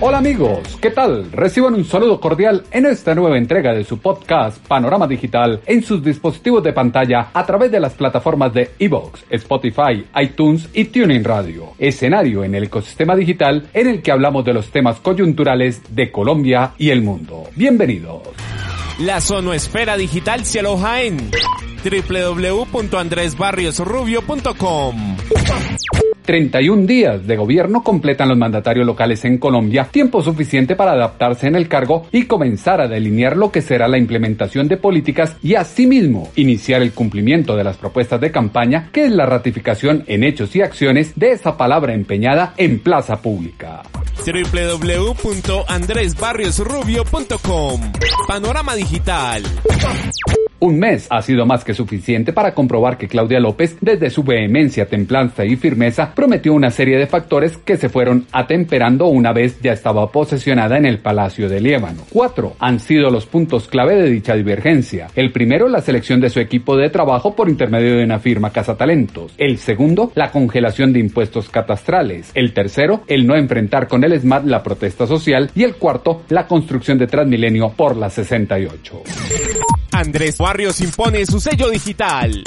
Hola amigos, ¿qué tal? Reciban un saludo cordial en esta nueva entrega de su podcast Panorama Digital en sus dispositivos de pantalla a través de las plataformas de Evox, Spotify, iTunes y Tuning Radio. Escenario en el ecosistema digital en el que hablamos de los temas coyunturales de Colombia y el mundo. Bienvenidos. La Zonoesfera Digital se aloja en www.andresbarriosrubio.com. 31 días de gobierno completan los mandatarios locales en Colombia, tiempo suficiente para adaptarse en el cargo y comenzar a delinear lo que será la implementación de políticas y asimismo iniciar el cumplimiento de las propuestas de campaña, que es la ratificación en hechos y acciones de esa palabra empeñada en plaza pública. www.andresbarriosrubio.com Panorama Digital un mes ha sido más que suficiente para comprobar que Claudia López, desde su vehemencia, templanza y firmeza, prometió una serie de factores que se fueron atemperando una vez ya estaba posesionada en el Palacio de Líbano. Cuatro han sido los puntos clave de dicha divergencia. El primero, la selección de su equipo de trabajo por intermedio de una firma Casa Talentos. El segundo, la congelación de impuestos catastrales. El tercero, el no enfrentar con el SMAT la protesta social. Y el cuarto, la construcción de Transmilenio por la 68. Andrés Barrios impone su sello digital.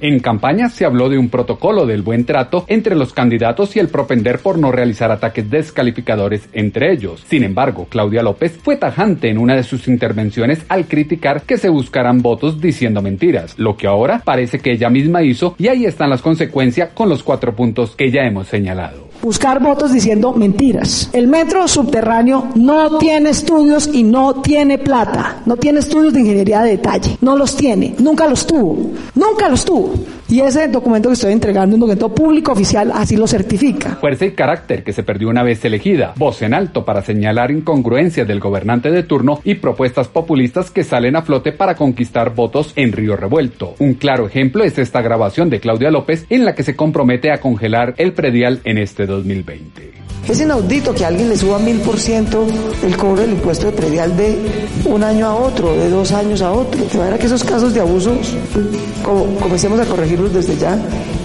En campaña se habló de un protocolo del buen trato entre los candidatos y el propender por no realizar ataques descalificadores entre ellos. Sin embargo, Claudia López fue tajante en una de sus intervenciones al criticar que se buscaran votos diciendo mentiras, lo que ahora parece que ella misma hizo y ahí están las consecuencias con los cuatro puntos que ya hemos señalado buscar votos diciendo mentiras. El metro subterráneo no tiene estudios y no tiene plata, no tiene estudios de ingeniería de detalle, no los tiene, nunca los tuvo, nunca los tuvo. Y ese documento que estoy entregando, un documento público oficial, así lo certifica. Fuerza y carácter que se perdió una vez elegida. Voz en alto para señalar incongruencias del gobernante de turno y propuestas populistas que salen a flote para conquistar votos en Río Revuelto. Un claro ejemplo es esta grabación de Claudia López en la que se compromete a congelar el predial en este 2020. Es inaudito que alguien le suba mil por ciento el cobro del impuesto de predial de un año a otro, de dos años a otro. De manera que esos casos de abusos comencemos a corregirlos desde ya.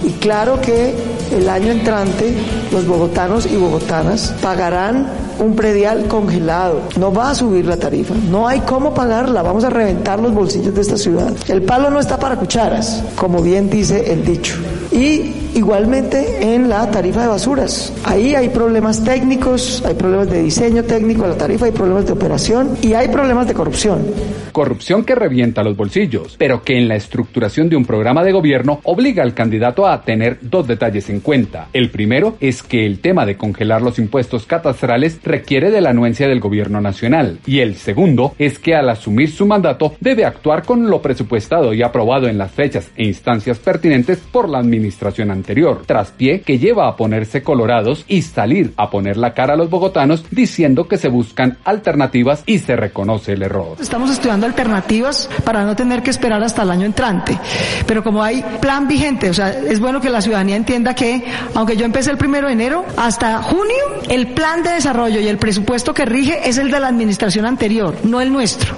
Y claro que el año entrante los bogotanos y bogotanas pagarán un predial congelado. No va a subir la tarifa. No hay cómo pagarla. Vamos a reventar los bolsillos de esta ciudad. El palo no está para cucharas, como bien dice el dicho. Y igualmente en la tarifa de basuras. Ahí hay problemas técnicos, hay problemas de diseño técnico de la tarifa, hay problemas de operación y hay problemas de corrupción. Corrupción que revienta los bolsillos, pero que en la estructuración de un programa de gobierno obliga al candidato a tener dos detalles en cuenta. El primero es que el tema de congelar los impuestos catastrales requiere de la anuencia del gobierno nacional. Y el segundo es que al asumir su mandato debe actuar con lo presupuestado y aprobado en las fechas e instancias pertinentes por la administración anterior. Traspié que lleva a ponerse colorados y salir a poner la cara a los bogotanos diciendo que se buscan alternativas y se reconoce el error. Estamos estudiando alternativas para no tener que esperar hasta el año entrante. Pero como hay plan vigente, o sea, es bueno que la ciudadanía entienda que, aunque yo empecé el primero de enero, hasta junio, el plan de desarrollo y el presupuesto que rige es el de la administración anterior, no el nuestro.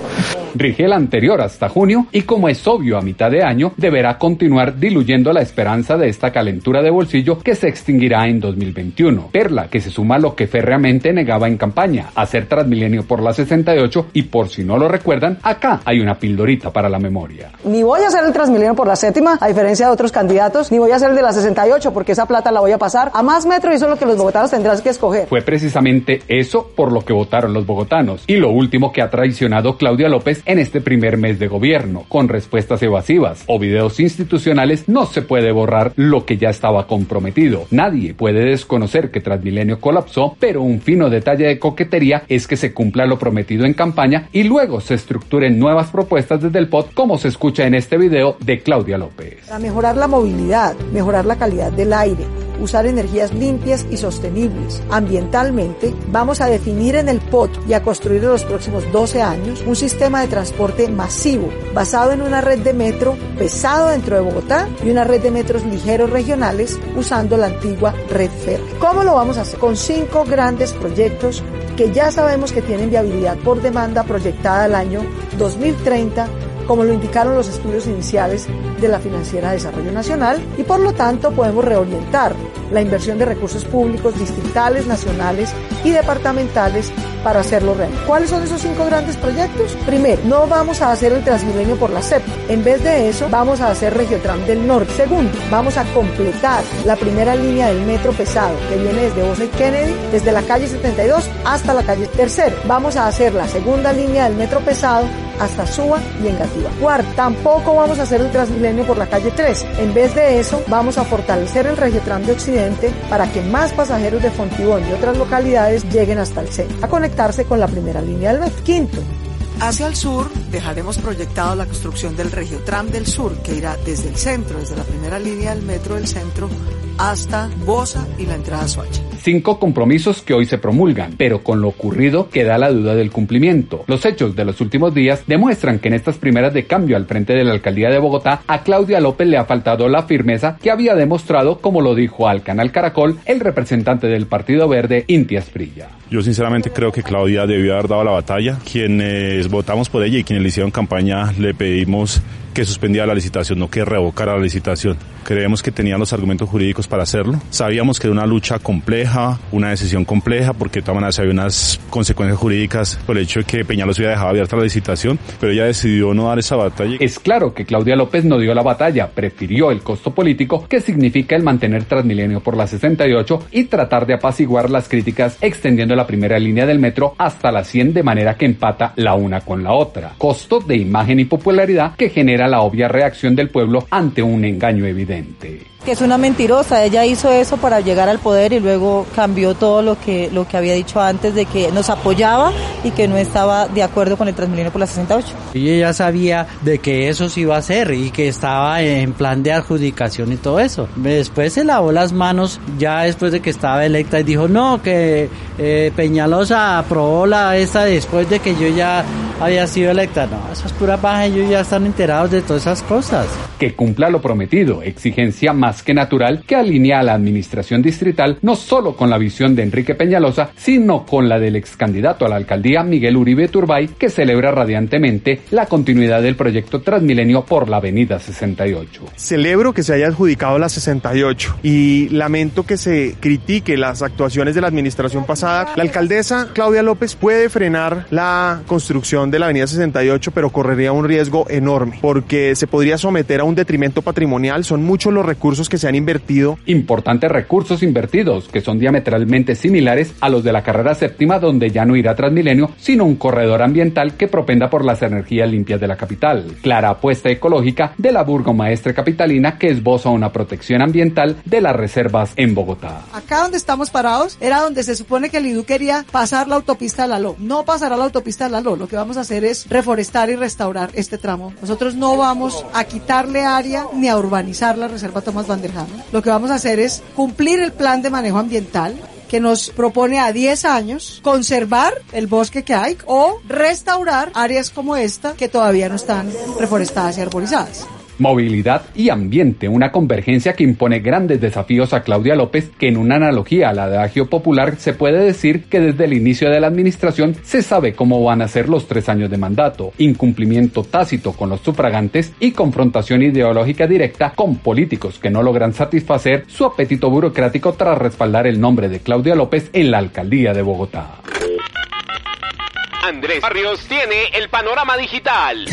Rige el anterior hasta junio y como es obvio a mitad de año, deberá continuar diluyendo la esperanza de esta calentura de bolsillo que se extinguirá en 2021. Perla que se suma a lo que férreamente negaba en campaña, hacer Transmilenio por la 68 y por si no lo recuerdan, acá hay una pildorita para la memoria. Ni voy a hacer el Transmilenio por la séptima, a diferencia de otros candidatos, ni voy a hacer el de la 68 porque esa plata la voy a pasar a más metro y eso es lo que los bogotanos tendrán que escoger. Fue precisamente eso por lo que votaron los bogotanos y lo último que ha traicionado Claudia López en este primer mes de gobierno, con respuestas evasivas o videos institucionales, no se puede borrar lo que ya estaba comprometido. Nadie puede desconocer que Transmilenio colapsó, pero un fino detalle de coquetería es que se cumpla lo prometido en campaña y luego se estructuren nuevas propuestas desde el POT, como se escucha en este video de Claudia López. Para mejorar la movilidad, mejorar la calidad del aire, usar energías limpias y sostenibles. Ambientalmente, vamos a definir en el POT y a construir en los próximos 12 años un sistema de transporte masivo basado en una red de metro pesado dentro de Bogotá y una red de metros ligeros regionales usando la antigua red férrea. ¿Cómo lo vamos a hacer? Con cinco grandes proyectos que ya sabemos que tienen viabilidad por demanda proyectada al año 2030 como lo indicaron los estudios iniciales de la Financiera de Desarrollo Nacional, y por lo tanto podemos reorientar la inversión de recursos públicos distritales, nacionales y departamentales para hacerlo real. ¿Cuáles son esos cinco grandes proyectos? Primero, no vamos a hacer el Transmilenio por la CEP. En vez de eso, vamos a hacer Regiotram del Norte. Segundo, vamos a completar la primera línea del metro pesado que viene desde Bosa y Kennedy, desde la calle 72 hasta la calle Tercero. Vamos a hacer la segunda línea del metro pesado hasta Suba y Engativá. Cuarto, tampoco vamos a hacer el Transmilenio por la calle 3. En vez de eso, vamos a fortalecer el Regiotram de Occidente para que más pasajeros de Fontibón y otras localidades lleguen hasta el centro, a conectarse con la primera línea del metro. Quinto, Hacia el sur dejaremos proyectado la construcción del Regiotram del Sur, que irá desde el centro, desde la primera línea del metro del centro, hasta Bosa y la entrada a Soacha. Cinco compromisos que hoy se promulgan, pero con lo ocurrido queda la duda del cumplimiento. Los hechos de los últimos días demuestran que en estas primeras de cambio al frente de la alcaldía de Bogotá, a Claudia López le ha faltado la firmeza que había demostrado, como lo dijo al canal Caracol, el representante del Partido Verde, Inti Asprilla. Yo sinceramente creo que Claudia debió haber dado la batalla. Quienes votamos por ella y quienes hicieron campaña le pedimos que suspendiera la licitación, no que revocara la licitación. Creemos que tenía los argumentos jurídicos para hacerlo. Sabíamos que era una lucha compleja, una decisión compleja, porque de todas maneras había unas consecuencias jurídicas por el hecho de que Peñalos hubiera dejado abierta la licitación, pero ella decidió no dar esa batalla. Es claro que Claudia López no dio la batalla, prefirió el costo político que significa el mantener Transmilenio por la 68 y tratar de apaciguar las críticas extendiendo la primera línea del metro hasta la 100 de manera que empata la una con la otra. Costo de imagen y popularidad que genera la obvia reacción del pueblo ante un engaño evidente que es una mentirosa. Ella hizo eso para llegar al poder y luego cambió todo lo que, lo que había dicho antes de que nos apoyaba y que no estaba de acuerdo con el Transmilenio por la 68. Y ella sabía de que eso se iba a hacer y que estaba en plan de adjudicación y todo eso. Después se lavó las manos ya después de que estaba electa y dijo, no, que eh, Peñalosa aprobó la esta después de que yo ya había sido electa. No, eso es pura paja, ellos ya están enterados de todas esas cosas. Que cumpla lo prometido, exigencia más que natural que alinea a la administración distrital no solo con la visión de Enrique Peñalosa, sino con la del ex candidato a la alcaldía Miguel Uribe Turbay, que celebra radiantemente la continuidad del proyecto Transmilenio por la Avenida 68. Celebro que se haya adjudicado la 68 y lamento que se critique las actuaciones de la administración pasada. La alcaldesa Claudia López puede frenar la construcción de la Avenida 68, pero correría un riesgo enorme porque se podría someter a un detrimento patrimonial. Son muchos los recursos que se han invertido. Importantes recursos invertidos que son diametralmente similares a los de la carrera séptima donde ya no irá Transmilenio, sino un corredor ambiental que propenda por las energías limpias de la capital. Clara apuesta ecológica de la burgomaestre capitalina que esboza una protección ambiental de las reservas en Bogotá. Acá donde estamos parados era donde se supone que el IDU quería pasar la autopista de la LO. No pasará la autopista de la LO. Lo que vamos a hacer es reforestar y restaurar este tramo. Nosotros no vamos a quitarle área ni a urbanizar la reserva Tomás lo que vamos a hacer es cumplir el plan de manejo ambiental que nos propone a 10 años conservar el bosque que hay o restaurar áreas como esta que todavía no están reforestadas y arborizadas movilidad y ambiente, una convergencia que impone grandes desafíos a Claudia López, que en una analogía al adagio popular se puede decir que desde el inicio de la administración se sabe cómo van a ser los tres años de mandato, incumplimiento tácito con los sufragantes y confrontación ideológica directa con políticos que no logran satisfacer su apetito burocrático tras respaldar el nombre de Claudia López en la alcaldía de Bogotá. Andrés Barrios tiene el panorama digital.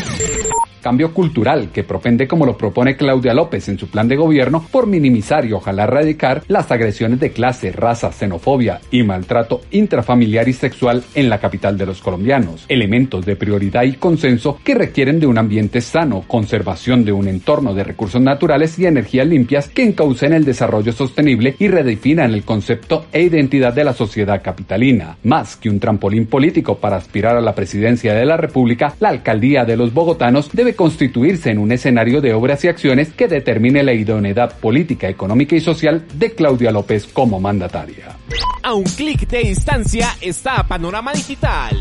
Cambio cultural que propende como lo propone Claudia López en su plan de gobierno por minimizar y ojalá erradicar las agresiones de clase, raza, xenofobia y maltrato intrafamiliar y sexual en la capital de los colombianos. Elementos de prioridad y consenso que requieren de un ambiente sano, conservación de un entorno de recursos naturales y energías limpias que encaucen el desarrollo sostenible y redefinan el concepto e identidad de la sociedad capitalina. Más que un trampolín político para aspirar a la presidencia de la República, la alcaldía de los bogotanos debe constituirse en un escenario de obras y acciones que determine la idoneidad política, económica y social de Claudia López como mandataria. A un clic de distancia está Panorama Digital.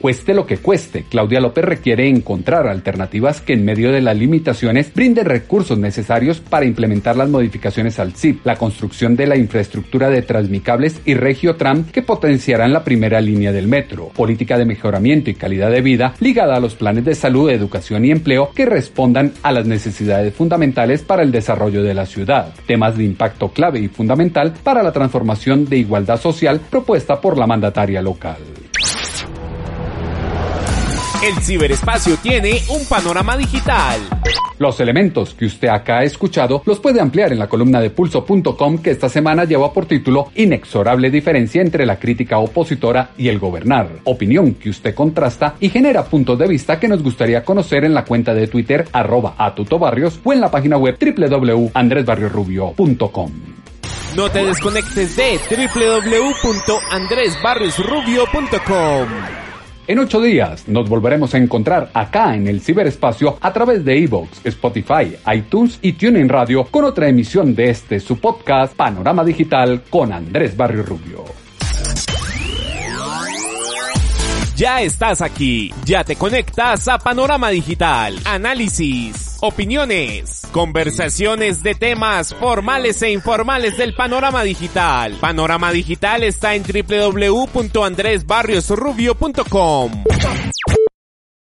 Cueste lo que cueste, Claudia López requiere encontrar alternativas que en medio de las limitaciones brinden recursos necesarios para implementar las modificaciones al CIP, la construcción de la infraestructura de Transmicables y Regiotram que potenciarán la primera línea del metro, política de mejoramiento y calidad de vida ligada a los planes de salud, educación y empleo que respondan a las necesidades fundamentales para el desarrollo de la ciudad, temas de impacto clave y fundamental para la transformación de igualdad social propuesta por la mandataria local. El ciberespacio tiene un panorama digital. Los elementos que usted acá ha escuchado los puede ampliar en la columna de pulso.com que esta semana lleva por título Inexorable diferencia entre la crítica opositora y el gobernar. Opinión que usted contrasta y genera puntos de vista que nos gustaría conocer en la cuenta de Twitter arroba atutobarrios o en la página web www.andresbarriorubio.com. No te desconectes de www.andresbarriosrubio.com. En ocho días nos volveremos a encontrar acá en el ciberespacio a través de Evox, Spotify, iTunes y TuneIn Radio con otra emisión de este su podcast Panorama Digital con Andrés Barrio Rubio. Ya estás aquí, ya te conectas a Panorama Digital, análisis, opiniones, conversaciones de temas formales e informales del panorama digital. Panorama Digital está en www.andresbarriosrubio.com.